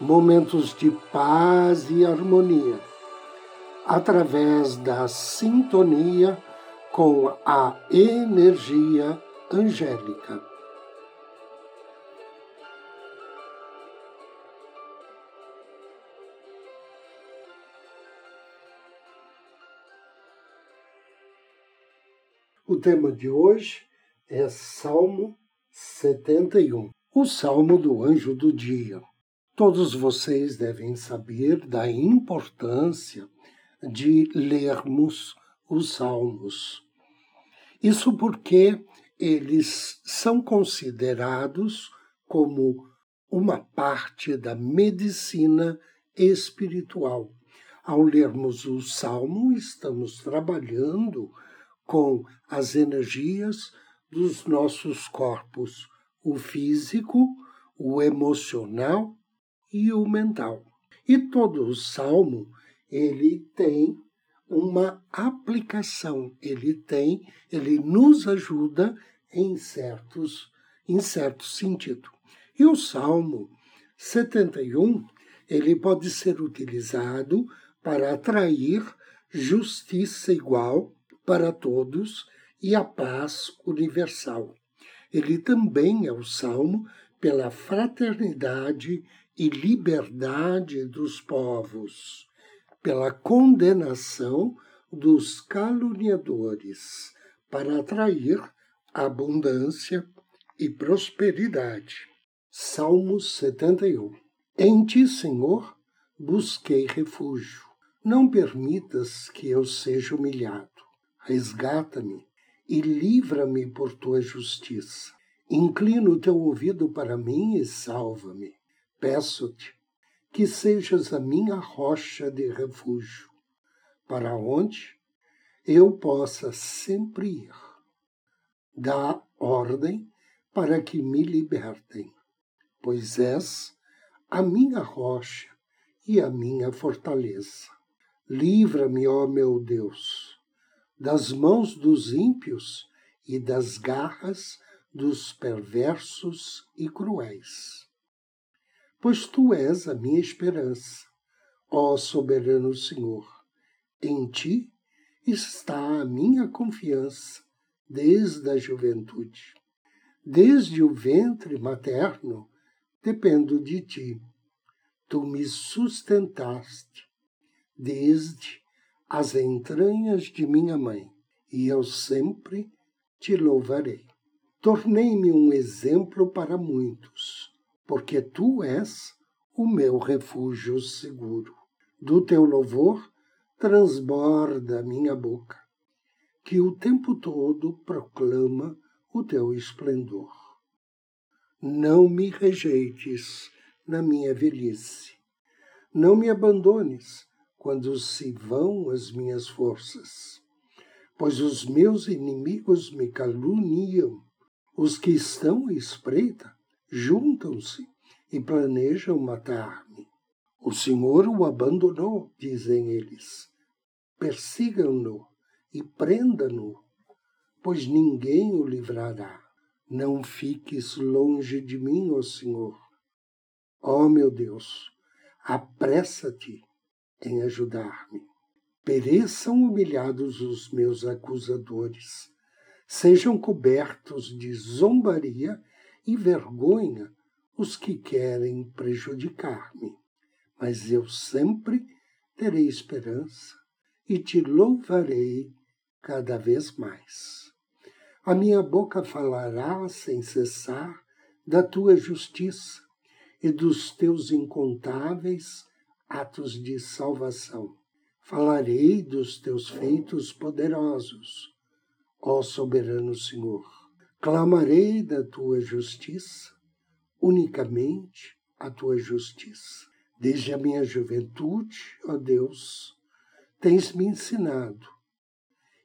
momentos de paz e harmonia, através da sintonia com a energia angélica. O tema de hoje é Salmo 71, o Salmo do Anjo do Dia. Todos vocês devem saber da importância de lermos os Salmos. Isso porque eles são considerados como uma parte da medicina espiritual. Ao lermos o Salmo, estamos trabalhando com as energias dos nossos corpos, o físico, o emocional e o mental. E todo o salmo ele tem uma aplicação, ele tem, ele nos ajuda em certos em certo sentido. E o Salmo 71, ele pode ser utilizado para atrair justiça igual para todos e a paz universal. Ele também é o salmo pela fraternidade e liberdade dos povos, pela condenação dos caluniadores, para atrair abundância e prosperidade. Salmo 71 Em ti, Senhor, busquei refúgio. Não permitas que eu seja humilhado. Resgata-me e livra-me por tua justiça. Inclina o teu ouvido para mim e salva-me. Peço-te que sejas a minha rocha de refúgio, para onde eu possa sempre ir. Dá ordem para que me libertem, pois és a minha rocha e a minha fortaleza. Livra-me, ó meu Deus, das mãos dos ímpios e das garras dos perversos e cruéis pois tu és a minha esperança, ó soberano Senhor. Em ti está a minha confiança desde a juventude. Desde o ventre materno dependo de ti. Tu me sustentaste desde as entranhas de minha mãe, e eu sempre te louvarei. Tornei-me um exemplo para muitos porque tu és o meu refúgio seguro. Do teu louvor transborda minha boca, que o tempo todo proclama o teu esplendor. Não me rejeites na minha velhice. Não me abandones quando se vão as minhas forças. Pois os meus inimigos me caluniam, os que estão à espreita juntam-se e planejam matar-me. O Senhor o abandonou, dizem eles. Persigam-no e prenda-no, pois ninguém o livrará. Não fiques longe de mim, ó Senhor. Ó meu Deus, apressa-te em ajudar-me. Pereçam humilhados os meus acusadores, sejam cobertos de zombaria e vergonha os que querem prejudicar-me. Mas eu sempre terei esperança e te louvarei cada vez mais. A minha boca falará sem cessar da tua justiça e dos teus incontáveis atos de salvação. Falarei dos teus feitos poderosos, ó soberano Senhor Clamarei da tua justiça, unicamente a tua justiça. Desde a minha juventude, ó Deus, tens me ensinado,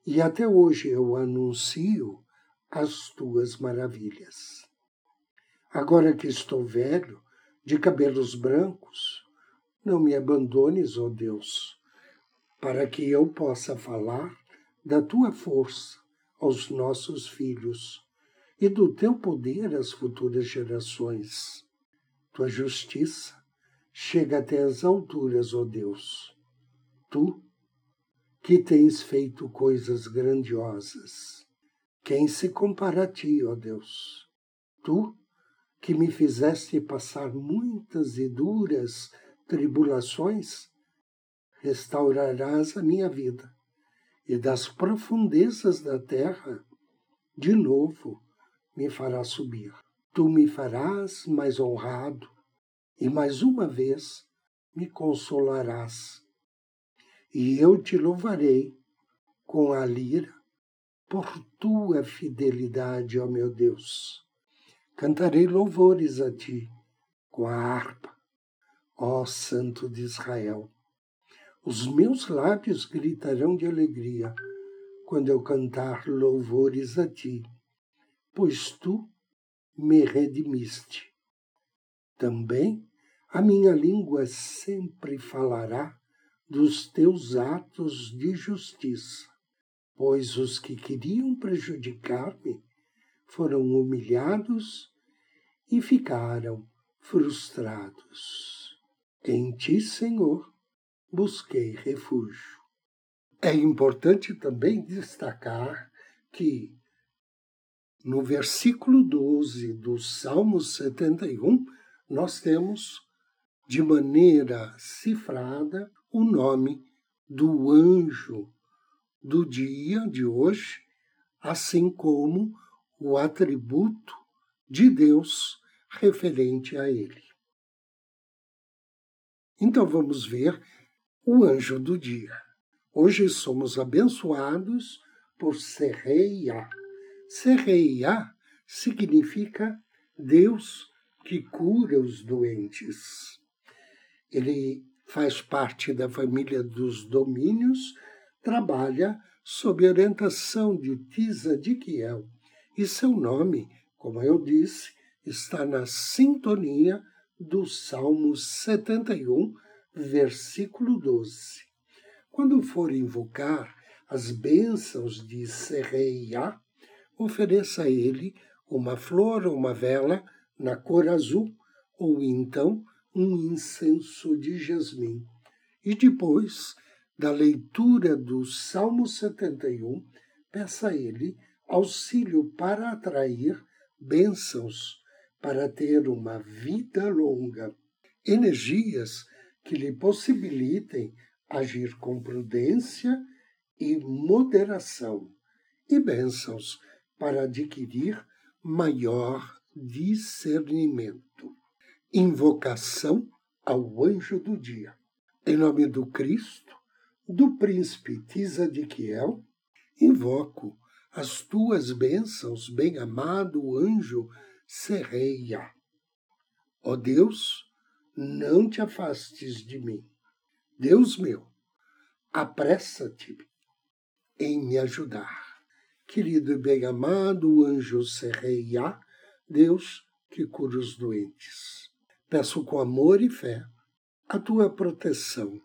e até hoje eu anuncio as tuas maravilhas. Agora que estou velho, de cabelos brancos, não me abandones, ó Deus, para que eu possa falar da tua força aos nossos filhos e do teu poder às futuras gerações. Tua justiça chega até as alturas, ó Deus. Tu, que tens feito coisas grandiosas, quem se compara a ti, ó Deus? Tu, que me fizeste passar muitas e duras tribulações, restaurarás a minha vida, e das profundezas da terra, de novo, me farás subir. Tu me farás mais honrado, e mais uma vez me consolarás. E eu te louvarei com a lira por tua fidelidade, ó meu Deus. Cantarei louvores a ti com a harpa, ó Santo de Israel. Os meus lábios gritarão de alegria quando eu cantar louvores a ti, pois tu me redimiste. Também a minha língua sempre falará dos teus atos de justiça, pois os que queriam prejudicar-me foram humilhados e ficaram frustrados. Em ti, Senhor, busquei refúgio. É importante também destacar que no versículo 12 do Salmo 71, nós temos de maneira cifrada o nome do anjo do dia de hoje, assim como o atributo de Deus referente a ele. Então vamos ver o anjo do dia. Hoje somos abençoados por Serreia. Serreia significa Deus que cura os doentes. Ele faz parte da família dos domínios, trabalha sob orientação de Tisa de Kiel, e seu nome, como eu disse, está na sintonia do Salmo 71, versículo 12. Quando for invocar as bênçãos de Serreia, ofereça a ele uma flor ou uma vela na cor azul, ou então um incenso de jasmim. E depois da leitura do Salmo 71, peça a ele auxílio para atrair bênçãos, para ter uma vida longa, energias que lhe possibilitem agir com prudência e moderação, e bênçãos para adquirir maior discernimento. Invocação ao anjo do dia. Em nome do Cristo, do príncipe Tisadiquiel, invoco as tuas bênçãos, bem-amado anjo Serreia. Ó Deus, não te afastes de mim. Deus meu, apressa-te em me ajudar. Querido e bem-amado anjo Serreia, Deus que cura os doentes. Peço com amor e fé a tua proteção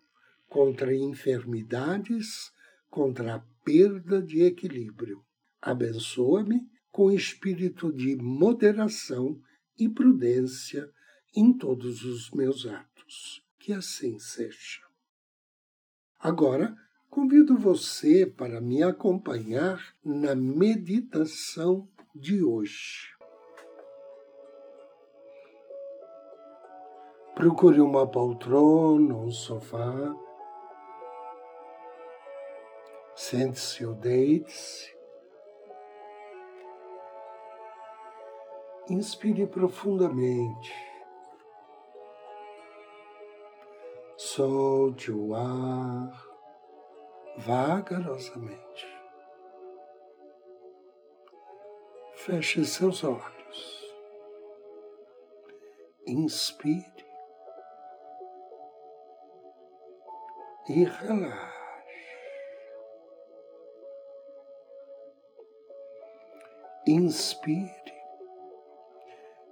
contra enfermidades, contra a perda de equilíbrio. Abençoa-me com espírito de moderação e prudência em todos os meus atos. Que assim seja. Agora, convido você para me acompanhar na meditação de hoje. Procure uma poltrona, um sofá. Sente-se ou deite-se. Inspire profundamente. Solte o ar vagarosamente. Feche seus olhos. Inspire e relaxe. Inspire,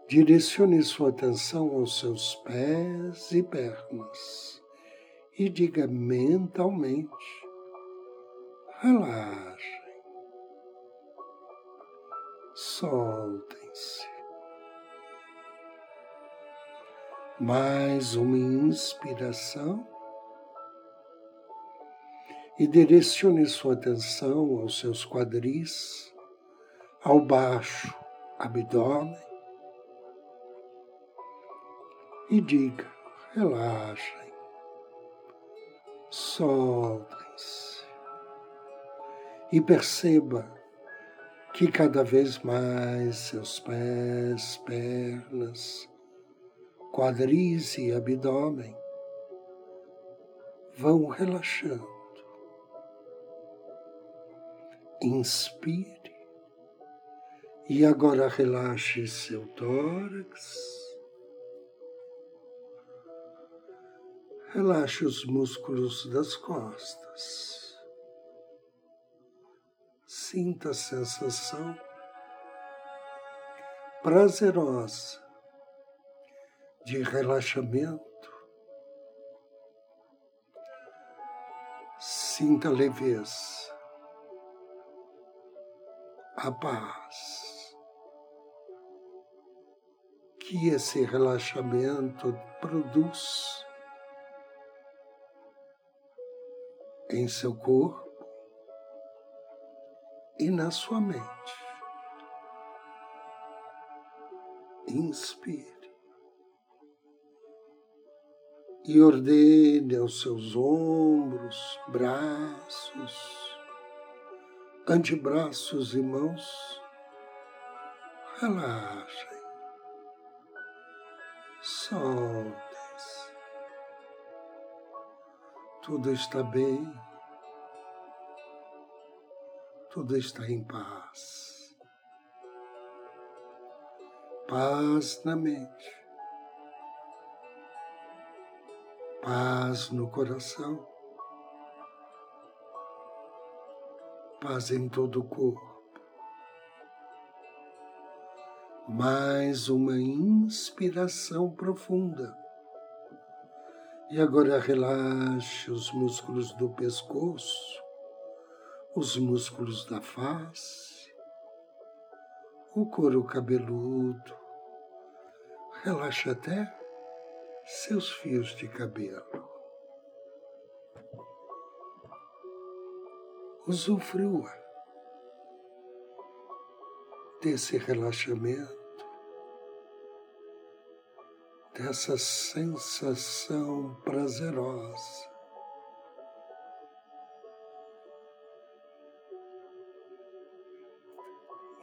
direcione sua atenção aos seus pés e pernas e diga mentalmente: relaxem, soltem-se. Mais uma inspiração. E direcione sua atenção aos seus quadris, ao baixo abdômen. E diga: relaxem, soltem-se e perceba que cada vez mais seus pés, pernas, quadris e abdômen vão relaxando. Inspire e agora relaxe seu tórax. Relaxe os músculos das costas. Sinta a sensação prazerosa de relaxamento. Sinta a leveza a paz que esse relaxamento produz em seu corpo e na sua mente. Inspire e ordene aos seus ombros, braços, antebraços e mãos, relaxem, soltem-se. Tudo está bem, tudo está em paz. Paz na mente, paz no coração paz em todo o corpo. Mais uma inspiração profunda. E agora relaxe os músculos do pescoço, os músculos da face, o couro cabeludo. Relaxe até seus fios de cabelo. usufrua desse relaxamento, dessa sensação prazerosa.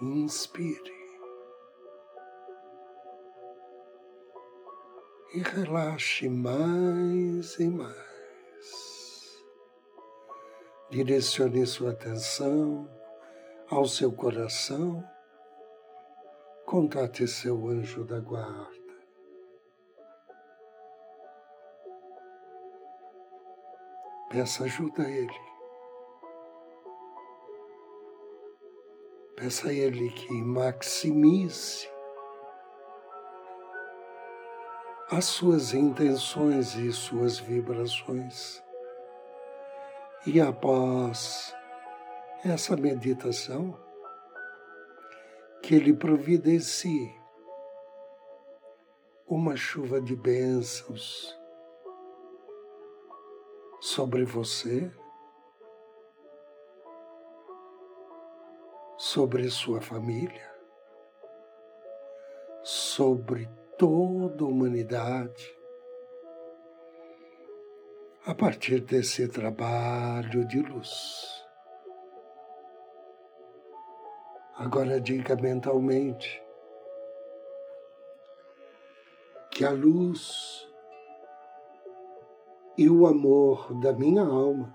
Inspire e relaxe mais e mais. Direcione sua atenção ao seu coração. Contate seu anjo da guarda. Peça ajuda a Ele. Peça a Ele que maximize as suas intenções e suas vibrações. E após essa meditação, que Ele providencie uma chuva de bênçãos sobre você, sobre sua família, sobre toda a humanidade a partir desse trabalho de luz. Agora diga mentalmente que a luz e o amor da minha alma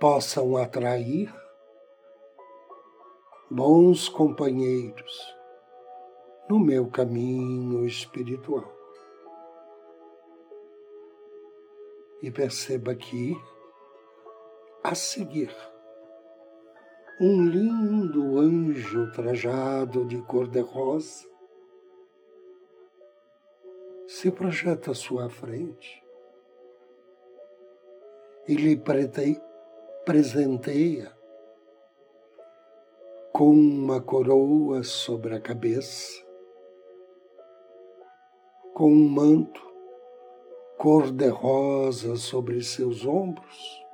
possam atrair bons companheiros no meu caminho espiritual. E perceba que, a seguir, um lindo anjo trajado de cor-de-rosa se projeta à sua frente e lhe presenteia com uma coroa sobre a cabeça, com um manto cor-de-rosa sobre seus ombros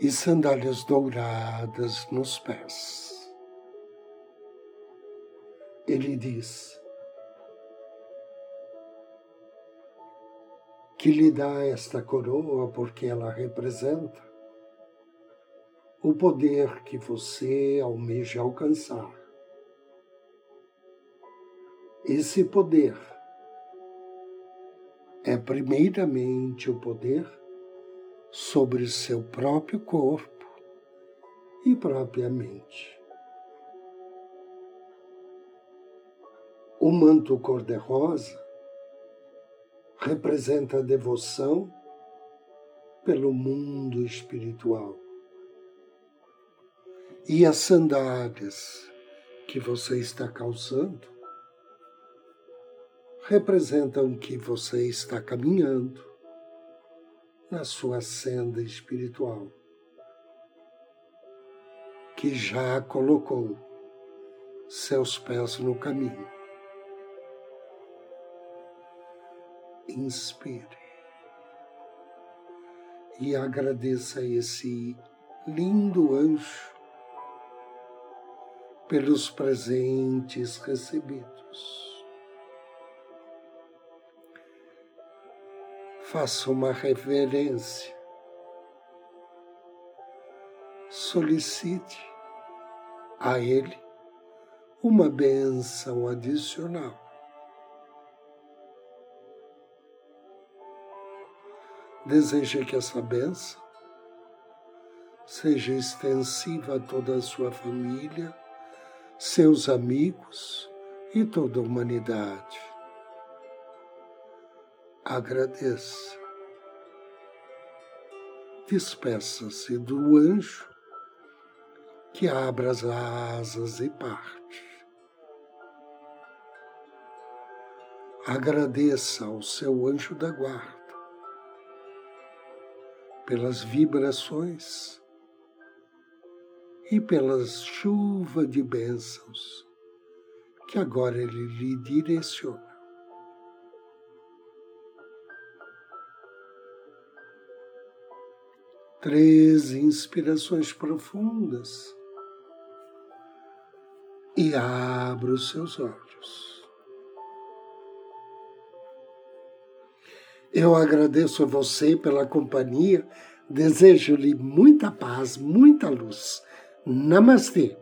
e sandálias douradas nos pés. Ele diz que lhe dá esta coroa porque ela representa o poder que você almeja alcançar. Esse poder é primeiramente o poder sobre seu próprio corpo e própria mente. O manto cor-de-rosa representa a devoção pelo mundo espiritual e as sandálias que você está calçando representam que você está caminhando na sua senda espiritual, que já colocou seus pés no caminho. Inspire e agradeça esse lindo anjo pelos presentes recebidos. Faça uma reverência. Solicite a Ele uma benção adicional. Deseja que essa benção seja extensiva a toda a sua família seus amigos e toda a humanidade. Agradeça. Despeça-se do anjo que abra as asas e parte. Agradeça ao seu anjo da guarda pelas vibrações e pela chuva de bênçãos que agora Ele lhe direciona. Três inspirações profundas e abra os seus olhos. Eu agradeço a você pela companhia, desejo-lhe muita paz, muita luz Namaste.